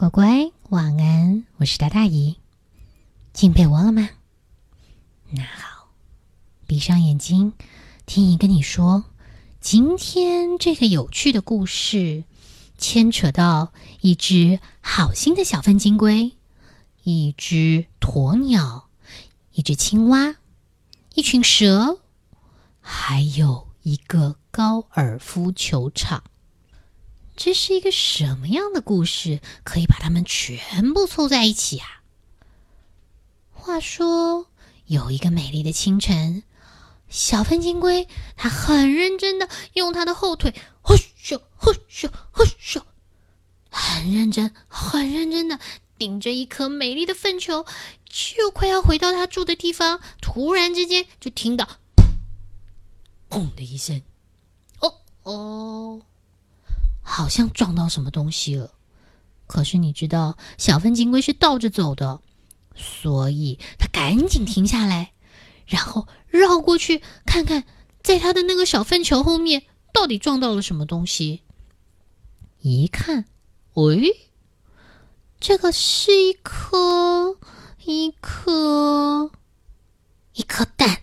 乖乖，晚安！我是大大姨，进被窝了吗？那好，闭上眼睛，听姨跟你说，今天这个有趣的故事牵扯到一只好心的小粪金龟，一只鸵鸟，一只青蛙，一群蛇，还有一个高尔夫球场。这是一个什么样的故事？可以把它们全部凑在一起啊？话说，有一个美丽的清晨，小粪金龟它很认真的用它的后腿，呼咻呼咻呼咻，很认真、很认真的顶着一颗美丽的粪球，就快要回到它住的地方。突然之间，就听到“砰”的一声，哦哦。好像撞到什么东西了，可是你知道小粪金龟是倒着走的，所以它赶紧停下来，然后绕过去看看，在它的那个小粪球后面到底撞到了什么东西。一看，喂，这个是一颗一颗一颗蛋，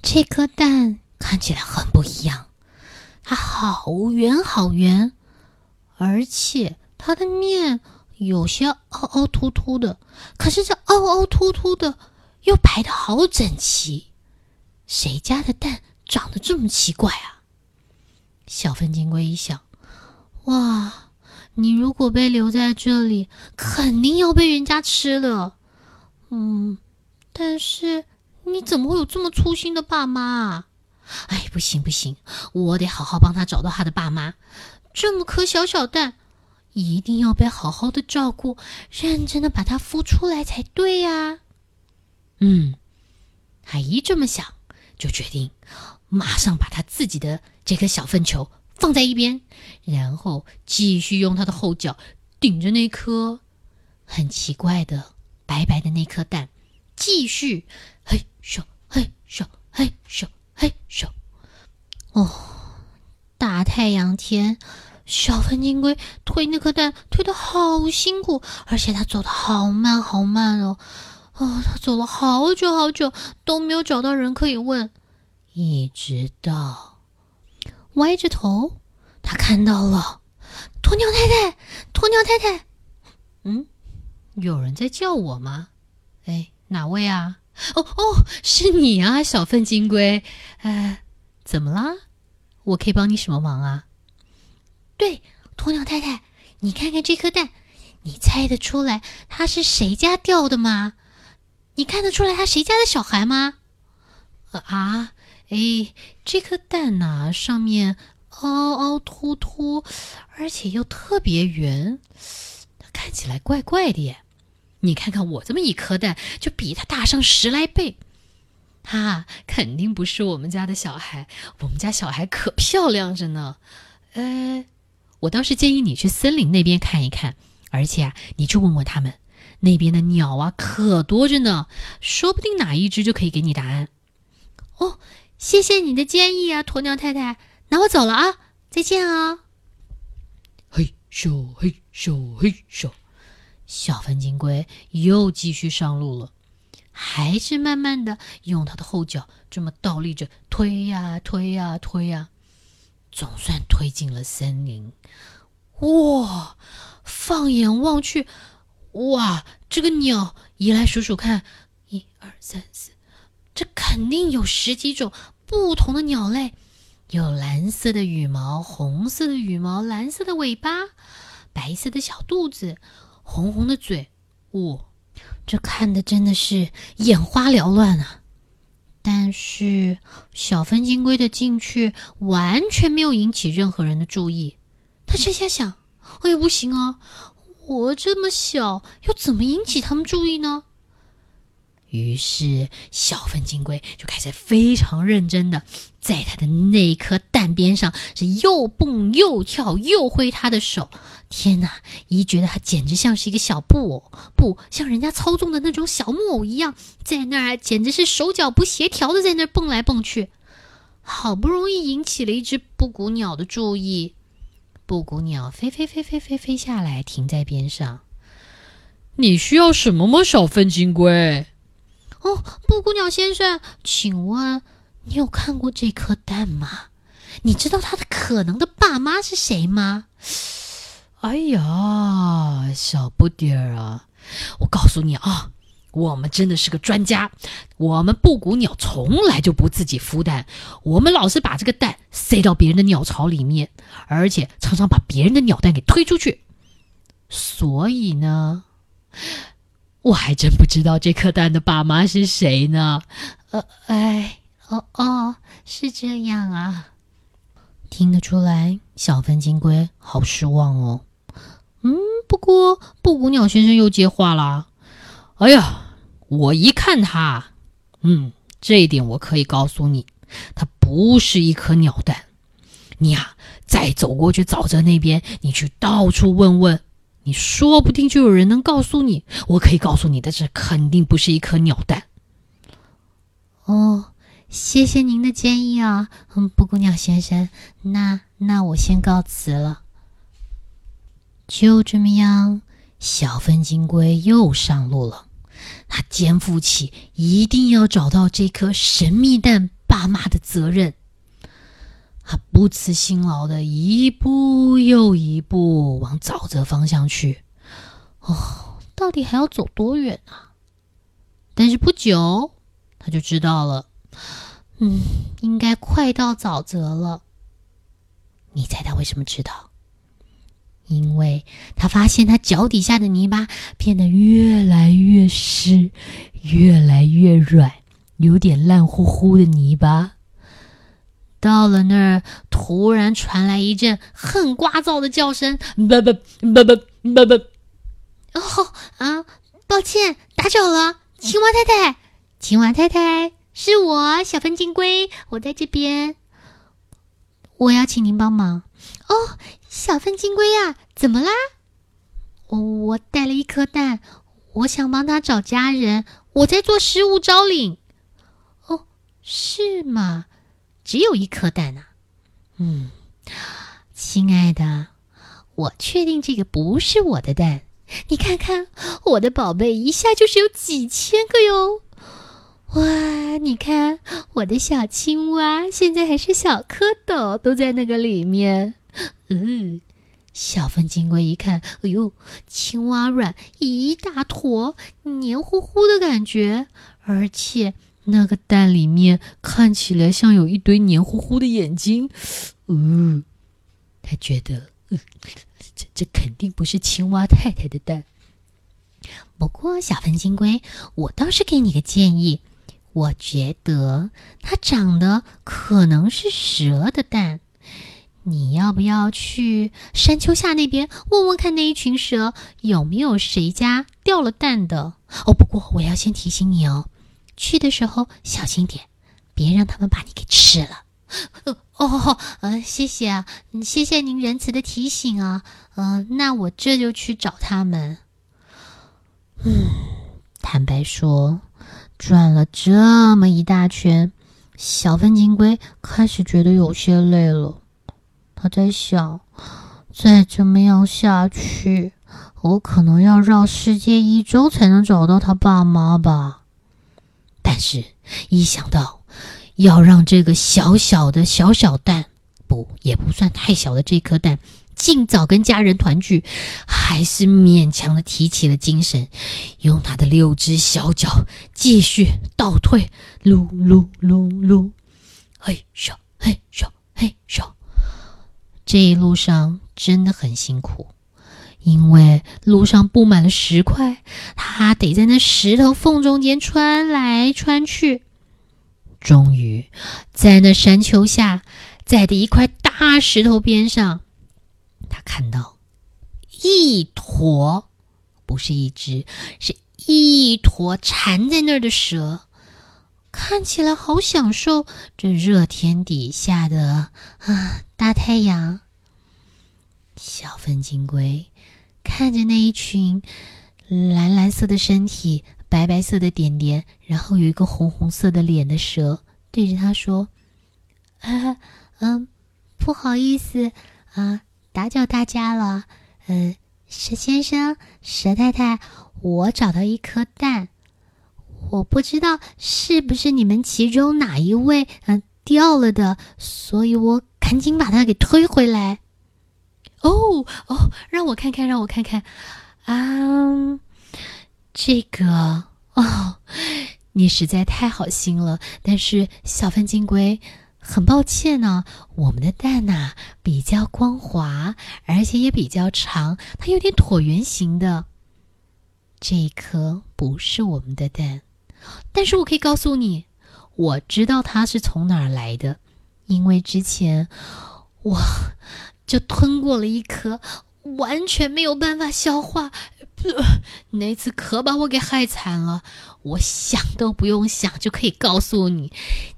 这颗蛋看起来很不一样。它好圆好圆，而且它的面有些凹凹凸凸的，可是这凹凹凸凸的又排的好整齐。谁家的蛋长得这么奇怪啊？小粪金龟一想，哇，你如果被留在这里，肯定要被人家吃了。嗯，但是你怎么会有这么粗心的爸妈啊？哎，不行不行，我得好好帮他找到他的爸妈。这么颗小小蛋，一定要被好好的照顾，认真的把它孵出来才对呀。嗯，海一这么想，就决定马上把他自己的这颗小粪球放在一边，然后继续用他的后脚顶着那颗很奇怪的白白的那颗蛋，继续嘿咻嘿咻嘿咻。嘿咻！哦，大太阳天，小粪金龟推那颗蛋推的好辛苦，而且它走的好慢好慢哦。哦，它走了好久好久都没有找到人可以问，一直到歪着头，他看到了鸵鸟太太。鸵鸟太太，嗯，有人在叫我吗？哎，哪位啊？哦哦，是你啊，小粪金龟！哎，怎么啦？我可以帮你什么忙啊？对，鸵鸟太太，你看看这颗蛋，你猜得出来它是谁家掉的吗？你看得出来它谁家的小孩吗？啊，哎，这颗蛋呐，上面凹凹凸凸，而且又特别圆，它看起来怪怪的耶。你看看我这么一颗蛋，就比它大上十来倍，它肯定不是我们家的小孩。我们家小孩可漂亮着呢。呃，我倒是建议你去森林那边看一看，而且啊，你去问问他们，那边的鸟啊可多着呢，说不定哪一只就可以给你答案。哦，谢谢你的建议啊，鸵鸟太太。那我走了啊，再见啊。嘿咻嘿咻嘿咻。小粪金龟又继续上路了，还是慢慢的用它的后脚这么倒立着推呀推呀推呀，总算推进了森林。哇！放眼望去，哇！这个鸟，一来数数看，一二三四，这肯定有十几种不同的鸟类，有蓝色的羽毛、红色的羽毛、蓝色的尾巴、白色的小肚子。红红的嘴，哇，这看的真的是眼花缭乱啊！但是小分金龟的进去完全没有引起任何人的注意。他这下想：哎呀，不行啊！我这么小，又怎么引起他们注意呢？于是小分金龟就开始非常认真的在他的那颗蛋边上是又蹦又跳又挥他的手。天哪！姨觉得他简直像是一个小布偶，不像人家操纵的那种小木偶一样，在那儿简直是手脚不协调的在那儿蹦来蹦去。好不容易引起了一只布谷鸟的注意，布谷鸟飞飞飞飞飞飞下来，停在边上。你需要什么吗，小粪金龟？哦，布谷鸟先生，请问你有看过这颗蛋吗？你知道他的可能的爸妈是谁吗？哎呀，小不点儿啊！我告诉你啊，我们真的是个专家。我们布谷鸟从来就不自己孵蛋，我们老是把这个蛋塞到别人的鸟巢里面，而且常常把别人的鸟蛋给推出去。所以呢，我还真不知道这颗蛋的爸妈是谁呢。呃，哎，哦哦，是这样啊。听得出来，小分金龟好失望哦。嗯，不过布谷鸟先生又接话啦：“哎呀，我一看它，嗯，这一点我可以告诉你，它不是一颗鸟蛋。你呀，再走过去沼泽那边，你去到处问问，你说不定就有人能告诉你。我可以告诉你的，是肯定不是一颗鸟蛋。”哦。谢谢您的建议啊，嗯，布谷鸟先生，那那我先告辞了。就这么样，小分金龟又上路了。他肩负起一定要找到这颗神秘蛋爸妈的责任。他不辞辛劳的一步又一步往沼泽方向去。哦，到底还要走多远啊？但是不久，他就知道了。嗯，应该快到沼泽了。你猜他为什么知道？因为他发现他脚底下的泥巴变得越来越湿，越来越软，有点烂乎乎的泥巴。到了那儿，突然传来一阵很聒噪的叫声：“不不不不不不！”哦啊，抱歉，打扰了，青蛙太太，青蛙太太。是我，小分金龟，我在这边。我要请您帮忙哦，小粪金龟呀，怎么啦？我我带了一颗蛋，我想帮他找家人，我在做失物招领。哦，是吗？只有一颗蛋啊？嗯，亲爱的，我确定这个不是我的蛋。你看看我的宝贝，一下就是有几千个哟。哇，你看我的小青蛙，现在还是小蝌蚪，都在那个里面。嗯，小粪金龟一看，哎呦，青蛙卵一大坨，黏糊糊的感觉，而且那个蛋里面看起来像有一堆黏糊糊的眼睛。嗯，他觉得，这这肯定不是青蛙太太的蛋。不过，小粪金龟，我倒是给你个建议。我觉得它长得可能是蛇的蛋，你要不要去山丘下那边问问看那一群蛇有没有谁家掉了蛋的？哦，不过我要先提醒你哦，去的时候小心点，别让他们把你给吃了。哦，呃，谢谢啊，谢谢您仁慈的提醒啊，嗯，那我这就去找他们。嗯，坦白说。转了这么一大圈，小粪金龟开始觉得有些累了。他在想，再这么样下去，我可能要绕世界一周才能找到他爸妈吧。但是，一想到要让这个小小的小小蛋，不，也不算太小的这颗蛋。尽早跟家人团聚，还是勉强的提起了精神，用他的六只小脚继续倒退，噜噜噜噜，嘿咻嘿咻嘿咻。这一路上真的很辛苦，因为路上布满了石块，他得在那石头缝中间穿来穿去。终于，在那山丘下，在的一块大石头边上。看到一坨，不是一只，是一坨缠在那儿的蛇，看起来好享受这热天底下的啊大太阳。小粪金龟看着那一群蓝蓝色的身体、白白色的点点，然后有一个红红色的脸的蛇，对着他说：“嗯，不好意思啊。”打搅大家了。呃，蛇先生、蛇太太，我找到一颗蛋，我不知道是不是你们其中哪一位嗯掉了的，所以我赶紧把它给推回来。哦哦，让我看看，让我看看啊，这个哦，你实在太好心了。但是小粪金龟，很抱歉呢，我们的蛋呐比较光滑，而且也比较长，它有点椭圆形的。这一颗不是我们的蛋，但是我可以告诉你，我知道它是从哪儿来的，因为之前我。就吞过了一颗，完全没有办法消化。那次可把我给害惨了。我想都不用想就可以告诉你，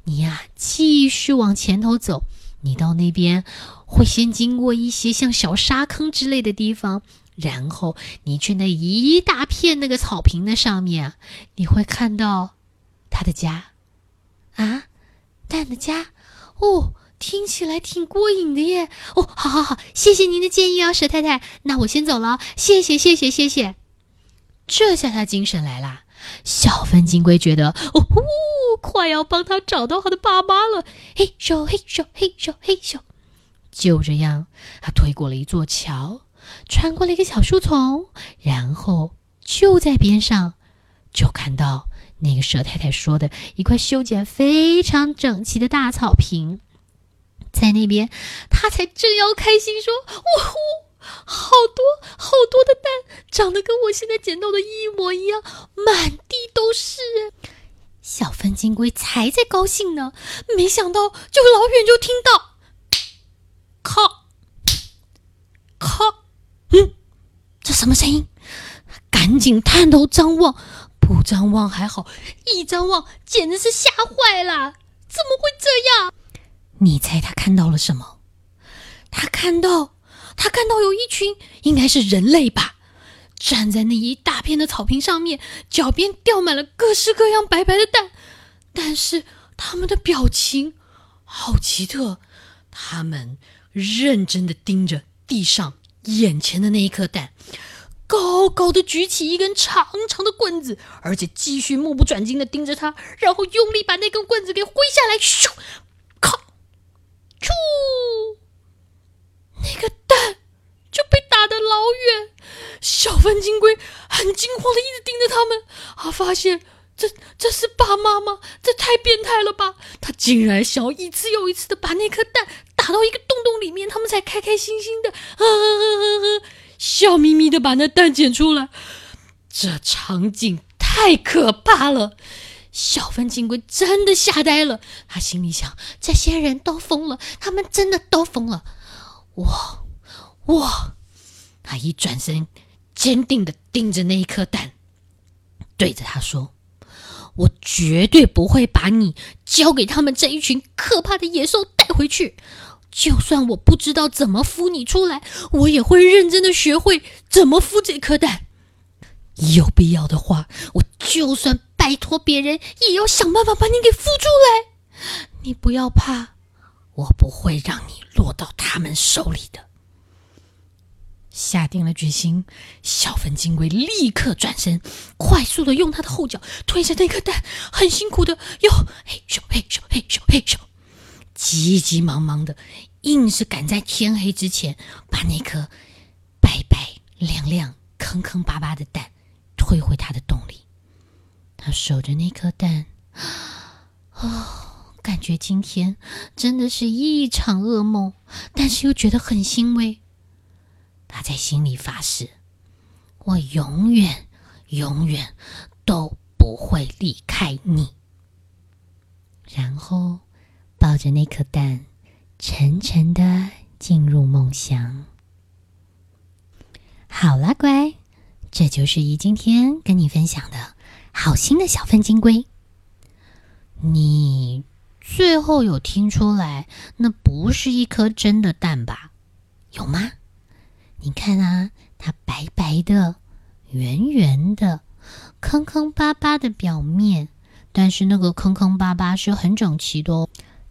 你呀，继续往前头走。你到那边会先经过一些像小沙坑之类的地方，然后你去那一大片那个草坪的上面，你会看到他的家。啊，蛋的家，哦。听起来挺过瘾的耶！哦，好好好，谢谢您的建议啊，蛇太太。那我先走了，谢谢谢谢谢谢。这下他精神来了。小分金龟觉得，哦呼，快要帮他找到他的爸妈了。嘿咻嘿咻嘿咻嘿咻，就这样，他推过了一座桥，穿过了一个小树丛，然后就在边上，就看到那个蛇太太说的一块修剪非常整齐的大草坪。在那边，他才正要开心说：“哇呼，好多好多的蛋，长得跟我现在捡到的一模一样，满地都是。”小分金龟才在高兴呢，没想到就老远就听到“咔咔”，嗯，这什么声音？赶紧探头张望，不张望还好，一张望简直是吓坏了！怎么会这样？你猜他看到了什么？他看到，他看到有一群，应该是人类吧，站在那一大片的草坪上面，脚边掉满了各式各样白白的蛋，但是他们的表情好奇特，他们认真的盯着地上眼前的那一颗蛋，高高的举起一根长长的棍子，而且继续目不转睛的盯着它，然后用力把那根棍子给挥下来，咻！噗！那个蛋就被打得老远，小分金龟很惊慌的一直盯着他们，啊，发现这这是爸妈吗？这太变态了吧！他竟然想要一次又一次的把那颗蛋打到一个洞洞里面，他们才开开心心的，呵呵呵呵呵，笑眯眯的把那蛋捡出来。这场景太可怕了。小分金龟真的吓呆了，他心里想：这些人都疯了，他们真的都疯了。我，我，他一转身，坚定的盯着那一颗蛋，对着他说：“我绝对不会把你交给他们这一群可怕的野兽带回去。就算我不知道怎么孵你出来，我也会认真的学会怎么孵这颗蛋。有必要的话，我就算……”拜托别人也要想办法把你给孵出来。你不要怕，我不会让你落到他们手里的。下定了决心，小粉金龟立刻转身，快速的用它的后脚推着那颗蛋，很辛苦的哟嘿咻嘿咻嘿咻嘿咻，急急忙忙的，硬是赶在天黑之前把那颗白白亮亮、坑坑巴巴的蛋推回它的洞里。他守着那颗蛋，哦，感觉今天真的是一场噩梦，但是又觉得很欣慰。他在心里发誓：我永远、永远都不会离开你。然后抱着那颗蛋，沉沉的进入梦乡。好了，乖，这就是姨今天跟你分享的。好心的小粪金龟，你最后有听出来那不是一颗真的蛋吧？有吗？你看啊，它白白的、圆圆的、坑坑巴巴的表面，但是那个坑坑巴巴是很整齐的哦。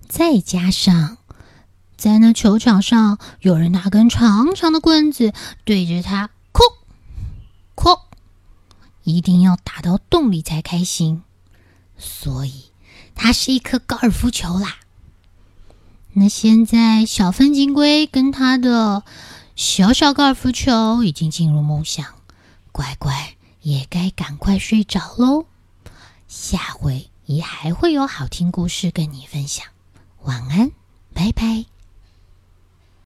再加上在那球场上，有人拿根长长的棍子对着他，一定要打到洞里才开心。所以，它是一颗高尔夫球啦。那现在，小分金龟跟他的小小高尔夫球已经进入梦乡，乖乖也该赶快睡着喽。下回也还会有好听故事跟你分享。晚安，拜拜。